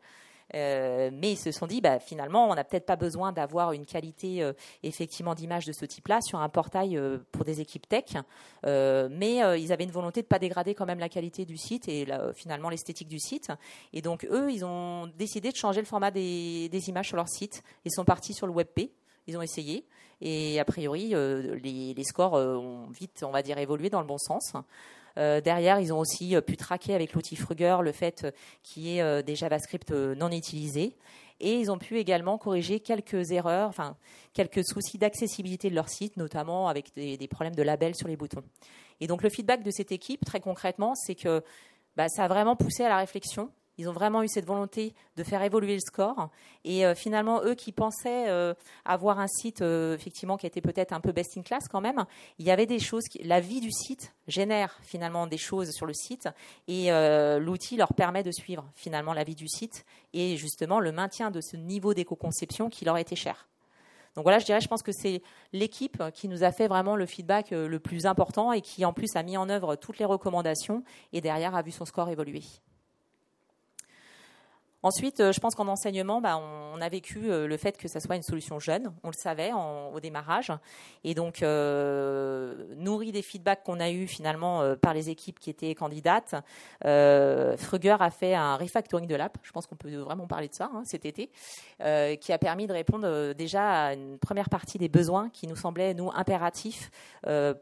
[SPEAKER 2] Euh, mais ils se sont dit, bah, finalement, on n'a peut-être pas besoin d'avoir une qualité euh, effectivement d'image de ce type-là sur un portail euh, pour des équipes tech. mais ils avaient une volonté de ne pas dégrader quand même la qualité du site et finalement l'esthétique du site. Et donc eux, ils ont décidé de changer le format des, images sur leur site. Ils sont partis sur le WebP. Ils ont essayé et a priori les, les, scores ont vite, on va dire, évolué dans le bon sens. Euh, derrière, ils ont aussi euh, pu traquer avec l'outil Fruger le fait euh, qu'il y ait des JavaScript non utilisés. Et ils ont pu également corriger quelques erreurs, enfin quelques soucis d'accessibilité de leur site, notamment avec des, problèmes de label sur les boutons. Et donc le feedback de cette équipe, très concrètement, c'est que bah, ça a vraiment poussé à la réflexion ils ont vraiment eu cette volonté de faire évoluer le score. Et euh, finalement, eux qui pensaient euh, avoir un site euh, effectivement qui était peut-être un peu best in class quand même, il y avait des choses. Qui, la vie du site génère finalement des choses sur le site et l'outil leur permet de suivre finalement la vie du site et justement le maintien de ce niveau d'éco-conception qui leur était cher. Donc voilà, je dirais, je pense que c'est l'équipe qui nous a fait vraiment le feedback le plus important et qui en plus a mis en œuvre toutes les recommandations et derrière a vu son score évoluer. Ensuite, euh, je pense qu'en enseignement, bah, on, a vécu euh, le fait que ça soit une solution jeune. On le savait au démarrage. Et donc, euh, nourri des feedbacks qu'on a eus finalement par les équipes qui étaient candidates, Fruger a fait un refactoring de l'app. Je pense qu'on peut vraiment parler de ça hein, cet été, qui a permis de répondre déjà à une première partie des besoins qui nous semblaient, nous, impératifs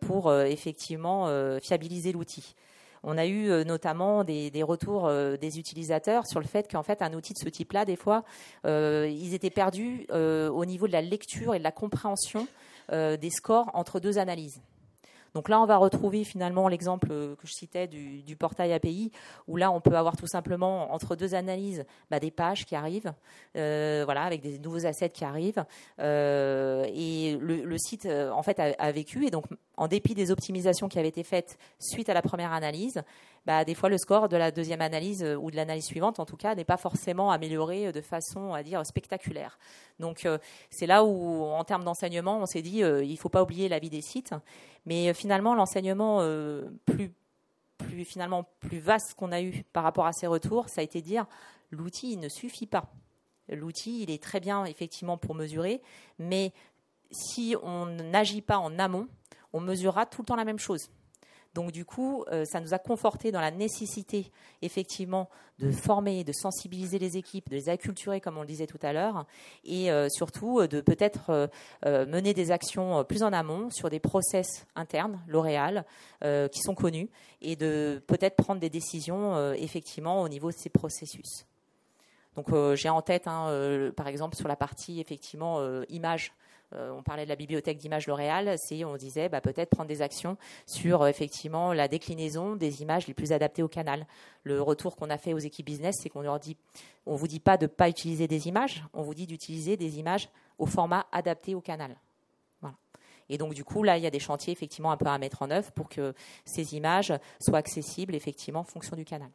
[SPEAKER 2] pour effectivement fiabiliser l'outil. On a eu euh, notamment des, retours euh, des utilisateurs sur le fait qu'en fait un outil de ce type-là, des fois, euh, ils étaient perdus au niveau de la lecture et de la compréhension des scores entre deux analyses. Donc là, on va retrouver finalement l'exemple que je citais du, portail API, où là, on peut avoir tout simplement entre deux analyses bah, des pages qui arrivent, euh, voilà, avec des nouveaux assets qui arrivent, euh, et le, site euh, en fait a, vécu. Et donc, en dépit des optimisations qui avaient été faites suite à la première analyse, bah, des fois le score de la deuxième analyse ou de l'analyse suivante, en tout cas, n'est pas forcément amélioré de façon, à dire, spectaculaire. Donc, c'est là où, en termes d'enseignement, on s'est dit, il ne faut pas oublier la vie des sites. Mais euh, finalement, l'enseignement euh, plus, plus, finalement, plus vaste qu'on a eu par rapport à ces retours, ça a été de dire l'outil ne suffit pas. L'outil, il est très bien effectivement pour mesurer, mais si on n'agit pas en amont, on mesurera tout le temps la même chose. Donc du coup, euh, ça nous a conforté dans la nécessité effectivement de former, de sensibiliser les équipes, de les acculturer comme on le disait tout à l'heure, et euh, surtout euh, de peut-être mener des actions plus en amont sur des process internes, L'Oréal, qui sont connus, et de peut-être prendre des décisions effectivement au niveau de ces processus. Donc j'ai en tête, hein, par exemple, sur la partie effectivement image on parlait de la bibliothèque d'images L'Oréal, c'est on disait bah, peut-être prendre des actions sur euh, effectivement la déclinaison des images les plus adaptées au canal. Le retour qu'on a fait aux équipes business, c'est qu'on leur dit, on vous dit pas de pas utiliser des images, on vous dit d'utiliser des images au format adapté au canal. Et donc du coup là, il y a des chantiers effectivement un peu à mettre en œuvre pour que ces images soient accessibles effectivement en fonction du canal.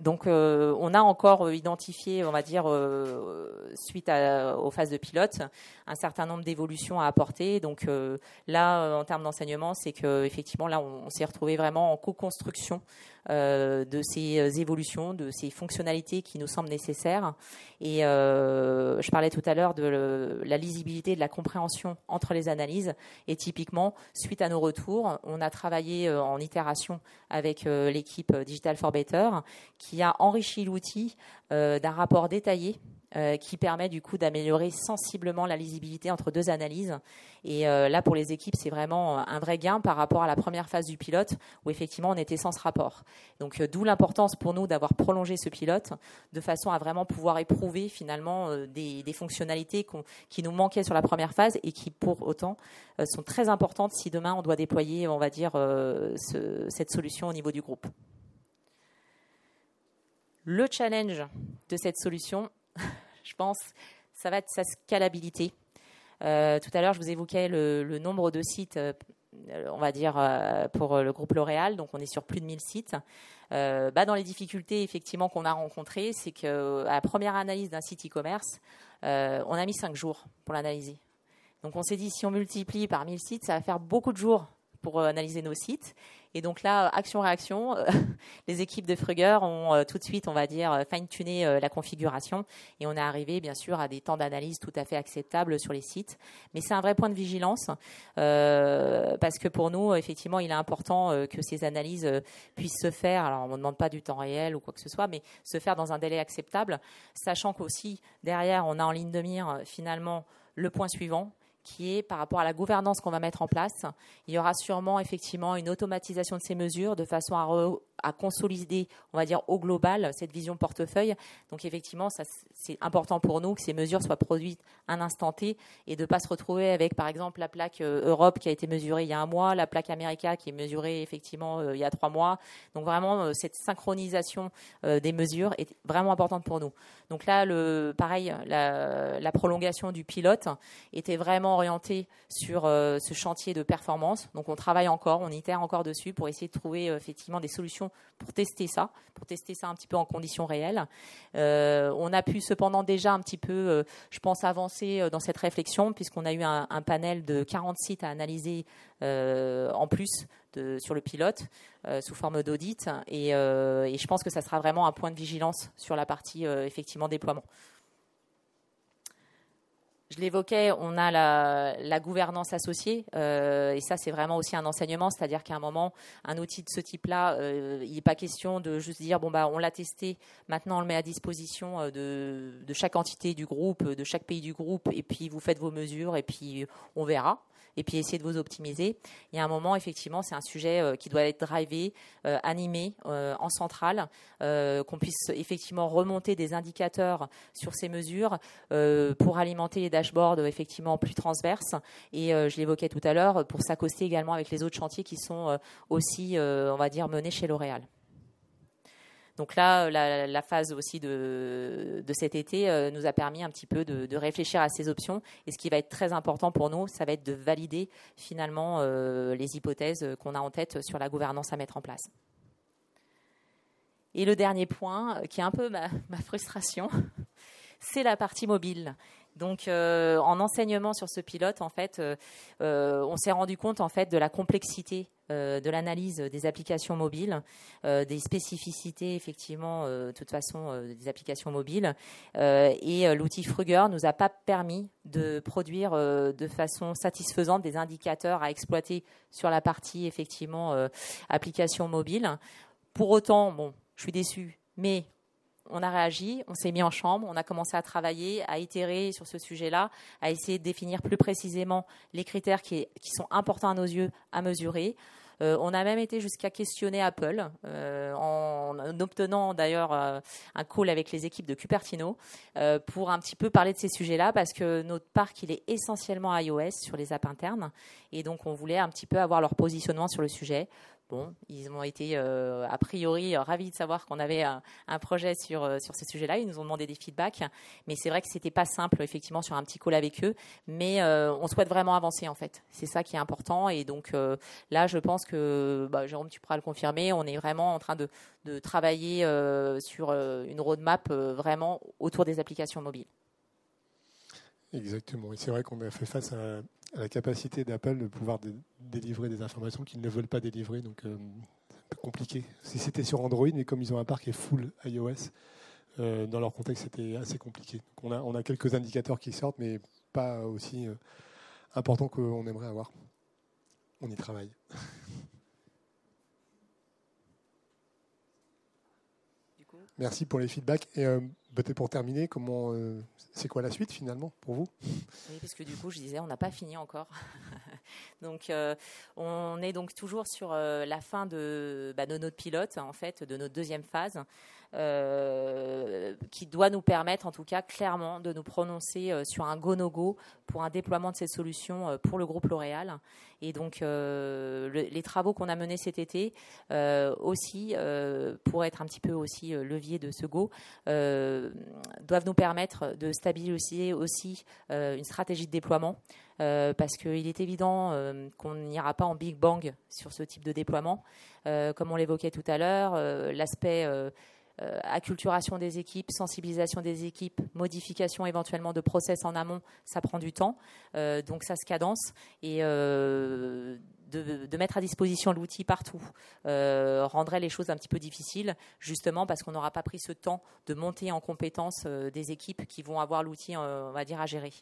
[SPEAKER 2] Donc, euh, on a encore euh, identifié, on va dire, euh, suite aux phases de pilote, un certain nombre d'évolutions à apporter. Donc là, en termes d'enseignement, c'est que effectivement, là, on s'est retrouvé vraiment en co-construction de ces évolutions, de ces fonctionnalités qui nous semblent nécessaires. Et je parlais tout à l'heure de la lisibilité, de la compréhension entre les analyses. Et typiquement, suite à nos retours, on a travaillé en itération avec l'équipe Digital for Better, a enrichi l'outil d'un rapport détaillé euh, qui permet du coup d'améliorer sensiblement la lisibilité entre deux analyses. Et euh, là, pour les équipes, c'est vraiment un vrai gain par rapport à la première phase du pilote où effectivement on était sans ce rapport. Donc, euh, d'où l'importance pour nous d'avoir prolongé ce pilote de façon à vraiment pouvoir éprouver finalement des, fonctionnalités qui nous manquaient sur la première phase et qui, pour autant, sont très importantes si demain on doit déployer, on va dire, ce, cette solution au niveau du groupe. Le challenge de cette solution, je pense, ça va être sa scalabilité. Euh, tout à l'heure, je vous évoquais le, nombre de sites, euh, on va dire, euh, pour le groupe L'Oréal. Donc, on est sur plus de 1000 sites. Bah, dans les difficultés, effectivement, qu'on a rencontrées, c'est qu'à la première analyse d'un site e-commerce, on a mis 5 jours pour l'analyser. Donc, on s'est dit, si on multiplie par 1000 sites, ça va faire beaucoup de jours pour analyser nos sites. Et donc là, action-réaction, euh, les équipes de Fruger ont euh, tout de suite, on va dire, euh, fine-tuné la configuration et on est arrivé, bien sûr, à des temps d'analyse tout à fait acceptables sur les sites. Mais c'est un vrai point de vigilance parce que pour nous, effectivement, il est important que ces analyses puissent se faire. Alors, on ne demande pas du temps réel ou quoi que ce soit, mais se faire dans un délai acceptable, sachant qu'aussi derrière, on a en ligne de mire finalement le point suivant, qui est par rapport à la gouvernance qu'on va mettre en place. Il y aura sûrement effectivement une automatisation de ces mesures de façon à, à consolider, on va dire, au global, cette vision portefeuille. Donc, effectivement, c'est important pour nous que ces mesures soient produites un instant T et de ne pas se retrouver avec, par exemple, la plaque euh, Europe qui a été mesurée il y a un mois, la plaque America qui est mesurée, effectivement, euh, il y a trois mois. Donc, vraiment, euh, cette synchronisation des mesures est vraiment importante pour nous. Donc là, pareil, la prolongation du pilote était vraiment sur ce chantier de performance. Donc, on travaille encore, on itère encore dessus pour essayer de trouver, effectivement, des solutions pour tester ça, pour tester ça un petit peu en conditions réelles. Euh, on a pu cependant déjà un petit peu, euh, je pense, avancer euh, dans cette réflexion puisqu'on a eu un, panel de 40 sites à analyser en plus sur le pilote sous forme d'audit et, et, je pense que ça sera vraiment un point de vigilance sur la partie effectivement déploiement je l'évoquais, on a la, gouvernance associée, euh, et ça c'est vraiment aussi un enseignement, c'est-à-dire qu'à un moment, un outil de ce type-là, euh, il n'est pas question de juste dire bon bah on l'a testé, maintenant on le met à disposition euh, de, de, chaque entité du groupe, de chaque pays du groupe, et puis vous faites vos mesures, et puis on verra et puis essayer de vous optimiser. Il y a un moment, effectivement, c'est un sujet euh, qui doit être drivé, euh, animé euh, en centrale, qu'on puisse effectivement remonter des indicateurs sur ces mesures pour alimenter les dashboards effectivement plus transverses. Et je l'évoquais tout à l'heure, pour s'accoster également avec les autres chantiers qui sont aussi, on va dire, menés chez L'Oréal. Donc là, la, phase aussi de, cet été euh, nous a permis un petit peu de, réfléchir à ces options. Et ce qui va être très important pour nous, ça va être de valider finalement euh, les hypothèses qu'on a en tête sur la gouvernance à mettre en place. Et le dernier point, qui est un peu ma frustration, c'est la partie mobile. Donc, euh, en enseignement sur ce pilote, en fait, euh, euh, on s'est rendu compte en fait de la complexité de l'analyse des applications mobiles, des spécificités effectivement, de toute façon, des applications mobiles. et l'outil Fruger nous a pas permis de produire de façon satisfaisante des indicateurs à exploiter sur la partie effectivement application mobile. Pour autant, bon, je suis déçu, mais on a réagi, on s'est mis en chambre, on a commencé à travailler, à itérer sur ce sujet-là, à essayer de définir plus précisément les critères qui, sont importants à nos yeux à mesurer. Euh, on a même été jusqu'à questionner Apple euh, en, obtenant d'ailleurs euh, un call avec les équipes de Cupertino pour un petit peu parler de ces sujets-là parce que notre parc il est essentiellement iOS sur les apps internes et donc on voulait un petit peu avoir leur positionnement sur le sujet Bon, ils ont été euh, a priori ravis de savoir qu'on avait un, projet sur, euh, sur ce sujet-là. Ils nous ont demandé des feedbacks, mais c'est vrai que c'était pas simple effectivement sur un petit call avec eux. Mais euh, on souhaite vraiment avancer en fait. C'est ça qui est important. Et donc là, je pense que bah, Jérôme, tu pourras le confirmer. On est vraiment en train de, de travailler sur une roadmap vraiment autour des applications mobiles.
[SPEAKER 1] Exactement. Et c'est vrai qu'on a fait face à la capacité d'Apple de pouvoir délivrer des informations qu'ils ne veulent pas délivrer. Donc, euh, c'est un peu compliqué. Si c'était sur Android, mais comme ils ont un parc qui est full iOS, euh, dans leur contexte, c'était assez compliqué. Donc, on, a, on a quelques indicateurs qui sortent, mais pas aussi euh, importants qu'on aimerait avoir. On y travaille. Merci pour les feedbacks. Et peut-être pour terminer, comment c'est quoi la suite finalement pour vous?
[SPEAKER 2] Oui, parce que du coup, je disais, on n'a pas fini encore. donc, on est donc toujours sur la fin de, bah, de, notre pilote, en fait, de notre deuxième phase. Euh, qui doit nous permettre, en tout cas, clairement, de nous prononcer euh, sur un go-no-go pour un déploiement de cette solution euh, pour le groupe L'Oréal. Et donc, les travaux qu'on a menés cet été aussi, pour être un petit peu aussi levier de ce go, doivent nous permettre de stabiliser aussi une stratégie de déploiement. parce qu'il est évident qu'on n'ira pas en big bang sur ce type de déploiement. comme on l'évoquait tout à l'heure, l'aspect acculturation des équipes, sensibilisation des équipes, modification éventuellement de process en amont, ça prend du temps. Euh, donc ça se cadence et euh, de, mettre à disposition l'outil partout rendrait les choses un petit peu difficiles, justement parce qu'on n'aura pas pris ce temps de monter en compétence des équipes qui vont avoir l'outil, on va dire, à gérer.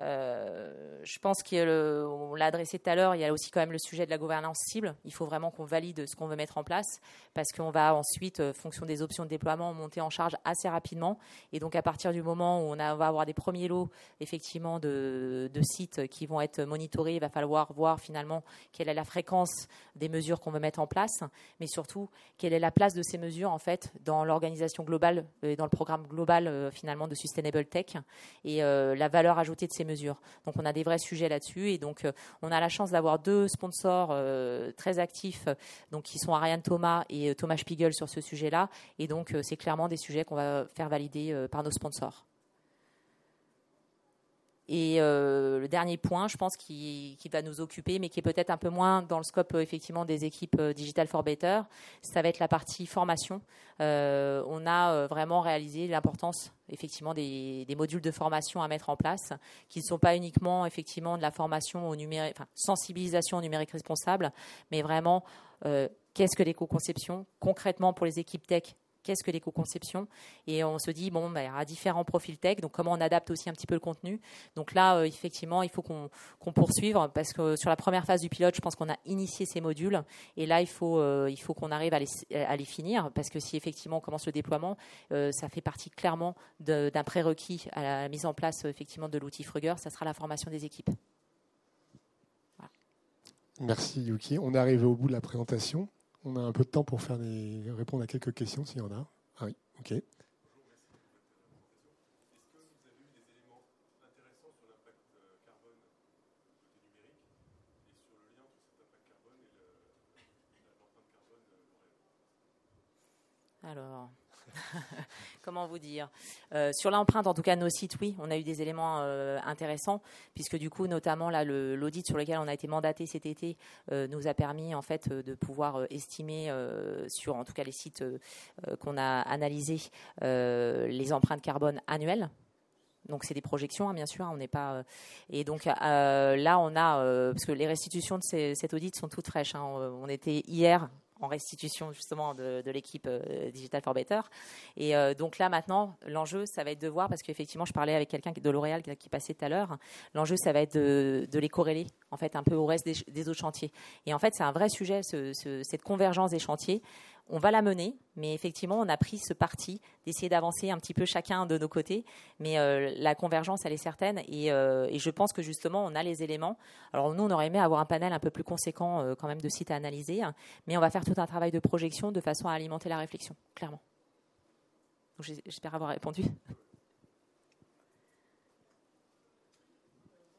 [SPEAKER 2] Euh, je pense qu'on l'a adressé tout à l'heure, il y a aussi quand même le sujet de la gouvernance cible. Il faut vraiment qu'on valide ce qu'on veut mettre en place parce qu'on va ensuite, euh, fonction des options de déploiement, monter en charge assez rapidement. Et donc à partir du moment où on, va avoir des premiers lots effectivement de, sites qui vont être monitorés, il va falloir voir finalement quelle est la fréquence des mesures qu'on veut mettre en place, mais surtout quelle est la place de ces mesures en fait dans l'organisation globale et dans le programme global euh, finalement de Sustainable Tech et la valeur ajoutée de ces mesures. Donc on a des vrais sujets là-dessus et donc euh, on a la chance d'avoir deux sponsors euh, très actifs, donc qui sont Ariane Thomas et euh, Thomas Spiegel sur ce sujet-là. Et donc c'est clairement des sujets qu'on va faire valider par nos sponsors. Et euh, le dernier point, je pense, qui, va nous occuper, mais qui est peut-être un peu moins dans le scope euh, effectivement des équipes euh, Digital for Better, ça va être la partie formation. on a vraiment réalisé l'importance effectivement des, modules de formation à mettre en place, qui ne sont pas uniquement effectivement de la formation au numérique, enfin, sensibilisation au numérique responsable, mais vraiment qu'est-ce que l'éco-conception? Concrètement pour les équipes tech qu'est-ce que l'éco-conception Et on se dit, bon, bah, il y a différents profils tech, donc comment on adapte aussi un petit peu le contenu. Donc là, euh, effectivement, il faut qu'on poursuive, parce que sur la première phase du pilote, je pense qu'on a initié ces modules, et là, il faut, euh, faut qu'on arrive à les, finir, parce que si effectivement on commence le déploiement, euh, ça fait partie clairement d'un prérequis à la mise en place effectivement de l'outil Frugger, ça sera la formation des équipes.
[SPEAKER 1] Merci Yuki. On est arrivé au bout de la présentation. On a un peu de temps pour faire des, répondre à quelques questions s'il y en a. Ah oui, ok.
[SPEAKER 2] Alors, comment vous dire euh, Sur l'empreinte, en tout cas, nos sites, oui, on a eu des éléments euh, intéressants, puisque du coup, notamment l'audit sur lequel on a été mandaté cet été euh, nous a permis en fait de pouvoir estimer sur, en tout cas, les sites qu'on a analysés, les empreintes carbone annuelles. Donc c'est des projections, hein, bien sûr. Hein, on n'est pas. et donc là, on a parce que les restitutions de cet audit sont toutes fraîches. Hein, on était hier en restitution justement de, l'équipe euh, Digital for Better. Et euh, donc là maintenant, l'enjeu, ça va être de voir, parce qu'effectivement, je parlais avec quelqu'un de L'Oréal qui passait tout à l'heure, l'enjeu, ça va être de, les corréler en fait un peu au reste des, autres chantiers. Et en fait, c'est un vrai sujet, cette convergence des chantiers on va la mener, mais effectivement, on a pris ce parti d'essayer d'avancer un petit peu chacun de nos côtés. Mais euh, la convergence, elle est certaine, euh, et, je pense que justement, on a les éléments. Alors nous, on aurait aimé avoir un panel un peu plus conséquent euh, quand même de sites à analyser, hein, mais on va faire tout un travail de projection de façon à alimenter la réflexion, clairement. J'espère avoir répondu.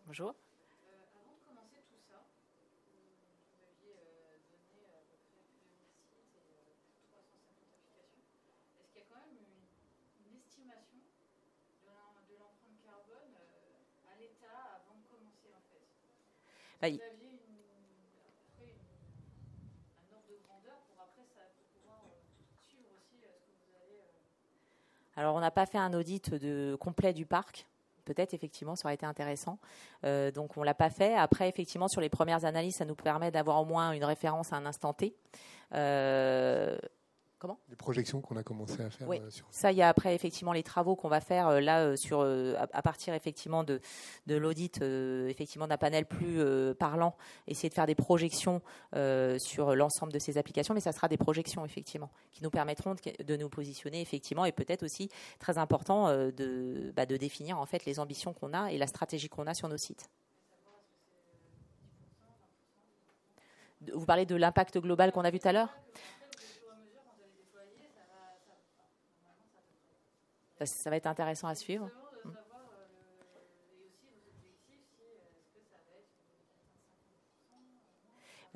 [SPEAKER 2] Bonjour. Alors, on n'a pas fait un audit de, complet du parc. Peut-être, effectivement, ça aurait été intéressant. Euh, donc, on ne l'a pas fait. Après, effectivement, sur les premières analyses, ça nous permet d'avoir au moins une référence à un instant T. Euh, Comment
[SPEAKER 1] Les projections qu'on a commencé à faire.
[SPEAKER 2] Oui,
[SPEAKER 1] sur...
[SPEAKER 2] ça, il y a après effectivement les travaux qu'on va faire là sur à, partir effectivement de, de l'audit effectivement d'un panel plus parlant, essayer de faire des projections sur l'ensemble de ces applications, mais ça sera des projections effectivement qui nous permettront de, de nous positionner effectivement et peut-être aussi très important de, bah, de définir en fait les ambitions qu'on a et la stratégie qu'on a sur nos sites. Vous parlez de l'impact global qu'on a vu tout à l'heure? Ça va être intéressant à suivre.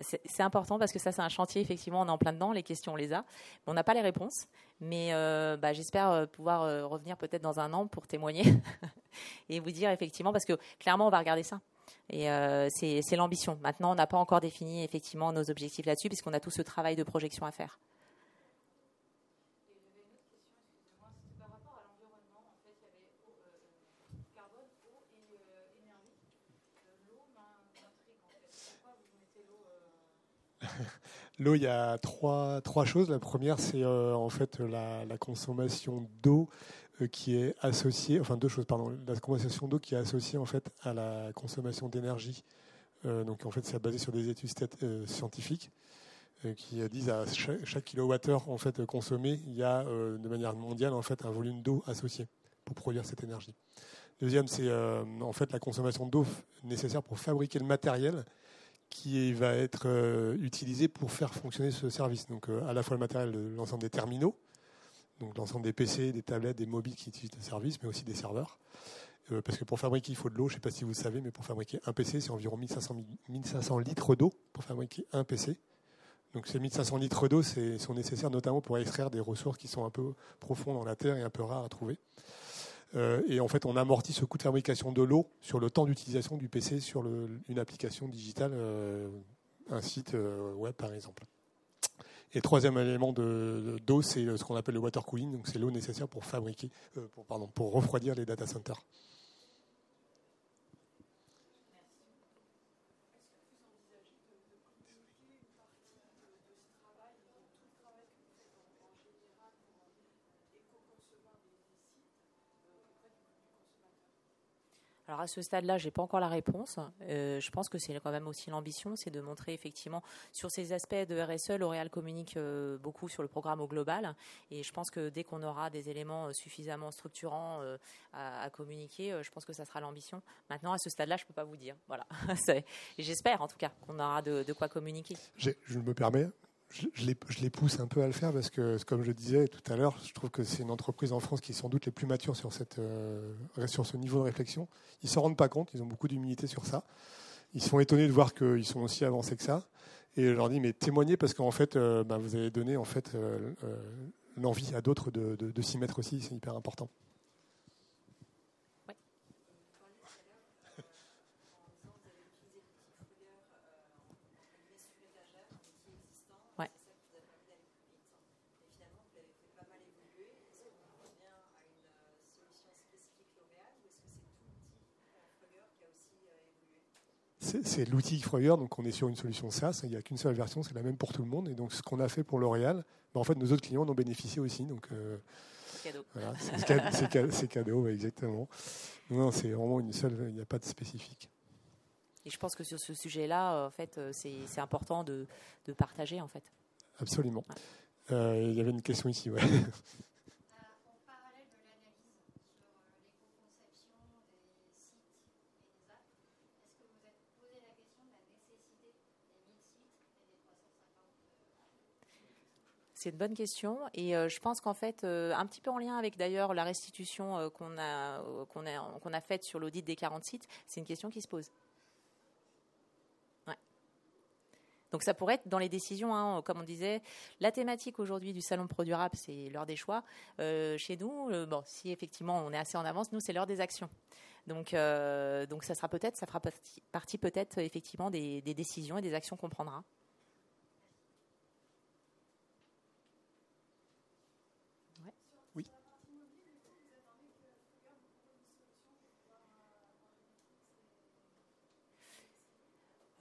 [SPEAKER 2] C'est important parce que ça, c'est un chantier, effectivement, on est en plein dedans, les questions, on les a. On n'a pas les réponses, mais euh, bah, j'espère euh, pouvoir euh, revenir peut-être dans un an pour témoigner et vous dire, effectivement, parce que clairement, on va regarder ça. Et euh, c'est l'ambition. Maintenant, on n'a pas encore défini effectivement nos objectifs là-dessus, puisqu'on a tout ce travail de projection à faire.
[SPEAKER 1] L'eau, il y a trois, choses. La première, c'est euh, en fait la, la consommation d'eau euh, qui est associée, enfin deux choses, pardon, la consommation d'eau qui est associée en fait à la consommation d'énergie. Euh, donc en fait, c'est basé sur des études scientifiques qui disent à chaque, chaque, kilowattheure en fait consommé, il y a de manière mondiale en fait un volume d'eau associé pour produire cette énergie. Deuxième, c'est en fait la consommation d'eau nécessaire pour fabriquer le matériel qui va être euh, utilisé pour faire fonctionner ce service. Donc euh, à la fois le matériel de l'ensemble des terminaux, donc l'ensemble des PC, des tablettes, des mobiles qui utilisent le service, mais aussi des serveurs. Euh, parce que pour fabriquer, il faut de l'eau. Je ne sais pas si vous savez, mais pour fabriquer un PC, c'est environ 1500, 1500 litres d'eau pour fabriquer un PC. Donc ces 1500 litres d'eau sont nécessaires notamment pour extraire des ressources qui sont un peu profondes dans la terre et un peu rares à trouver. Euh, et en fait, on amortit ce coût de fabrication de l'eau sur le temps d'utilisation du PC sur une application digitale, euh, un site euh, web par exemple. Et troisième élément d'eau, c'est ce qu'on appelle le water cooling, donc c'est l'eau nécessaire pour fabriquer, pour refroidir les data centers.
[SPEAKER 2] Alors à ce stade-là, j'ai pas encore la réponse. Euh, je pense que c'est quand même aussi l'ambition, c'est de montrer effectivement sur ces aspects de RSE, L'Oréal communique euh, beaucoup sur le programme au global, et je pense que dès qu'on aura des éléments euh, suffisamment structurants à, communiquer, je pense que ça sera l'ambition. Maintenant, à ce stade-là, je peux pas vous dire. Voilà. J'espère en tout cas qu'on aura de, de quoi communiquer.
[SPEAKER 1] Je me permets, je, les, pousse un peu à le faire parce que, comme je disais tout à l'heure, je trouve que c'est une entreprise en France qui est sans doute les plus matures sur, euh, ce niveau de réflexion. Ils ne s'en rendent pas compte, ils ont beaucoup d'humilité sur ça. Ils sont étonnés de voir qu'ils sont aussi avancés que ça. Et je leur dis, mais témoignez parce qu'en fait, euh, ben, vous avez donné en fait, euh, l'envie à d'autres de, de s'y mettre aussi, c'est hyper important. C'est l'outil Frogger, donc on est sur une solution SaaS, il n'y a qu'une seule version, c'est la même pour tout le monde. Et donc ce qu'on a fait pour L'Oréal, ben, en fait nos autres clients en ont bénéficié aussi. Donc
[SPEAKER 2] euh, c'est cadeau.
[SPEAKER 1] c'est cadeau, exactement. Non, c'est vraiment une seule, il n'y a pas de spécifique.
[SPEAKER 2] Et je pense que sur ce sujet-là, en fait, euh, c'est important de, partager, en fait.
[SPEAKER 1] Absolument. Euh, il y avait une question ici, ouais.
[SPEAKER 2] C'est une bonne question et euh, je pense qu'en fait, euh, un petit peu en lien avec d'ailleurs la restitution euh, qu'on a, qu'on a, qu'on a faite sur l'audit des 40 sites, c'est une question qui se pose. Donc ça pourrait être dans les décisions, hein, comme on disait, la thématique aujourd'hui du salon Pro Durable, c'est l'heure des choix. chez nous, bon, si effectivement on est assez en avance, nous c'est l'heure des actions. Donc, donc ça sera peut-être, ça fera partie, peut-être effectivement des décisions et des actions qu'on prendra.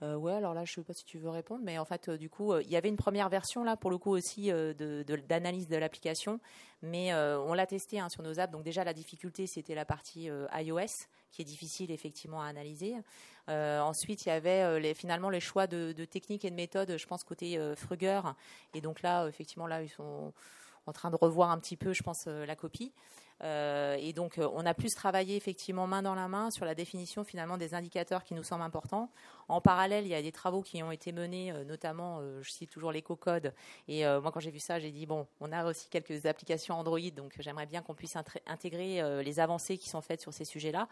[SPEAKER 2] Euh, ouais, alors là, je sais pas si tu veux répondre, mais en fait, euh, du coup, euh, il y avait une première version là, pour le coup aussi, d'analyse de, l'application, mais on l'a testé hein, sur nos apps. Donc déjà, la difficulté, c'était la partie iOS, qui est difficile effectivement à analyser. ensuite, il y avait finalement les choix de, de, techniques et de méthodes, je pense côté Fruger, et donc là, effectivement, là, ils sont en train de revoir un petit peu, je pense, la copie. Euh, et donc, euh, on a plus travaillé effectivement main dans la main sur la définition finalement des indicateurs qui nous semblent importants. En parallèle, il y a des travaux qui ont été menés, euh, notamment, je cite toujours l'éco-code. Et moi, quand j'ai vu ça, j'ai dit bon, on a aussi quelques applications Android, donc j'aimerais bien qu'on puisse intégrer les avancées qui sont faites sur ces sujets-là.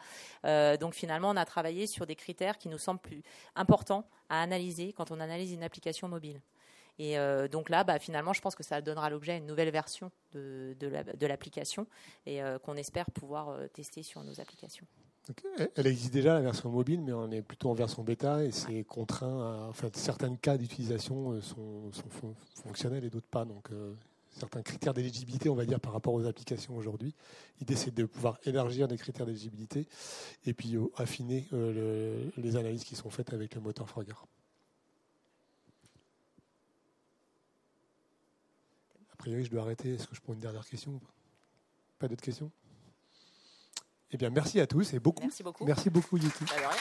[SPEAKER 2] donc, finalement, on a travaillé sur des critères qui nous semblent plus importants à analyser quand on analyse une application mobile. Et euh, donc là, bah, finalement, je pense que ça donnera l'objet à une nouvelle version de, de l'application et euh, qu'on espère pouvoir euh, tester sur nos applications.
[SPEAKER 1] Elle existe déjà la version mobile, mais on est plutôt en version bêta et c'est contraint. À, enfin, certains cas d'utilisation sont, fonctionnels et d'autres pas. Donc, certains critères d'éligibilité, on va dire, par rapport aux applications aujourd'hui. L'idée, c'est de pouvoir élargir les critères d'éligibilité et puis affiner les analyses qui sont faites avec le moteur Frogger. Priori, je dois arrêter. Est-ce que je prends une dernière question Pas? D'autres questions? Eh bien, merci à tous et beaucoup.
[SPEAKER 2] Merci beaucoup.
[SPEAKER 1] Merci beaucoup.
[SPEAKER 2] Bah,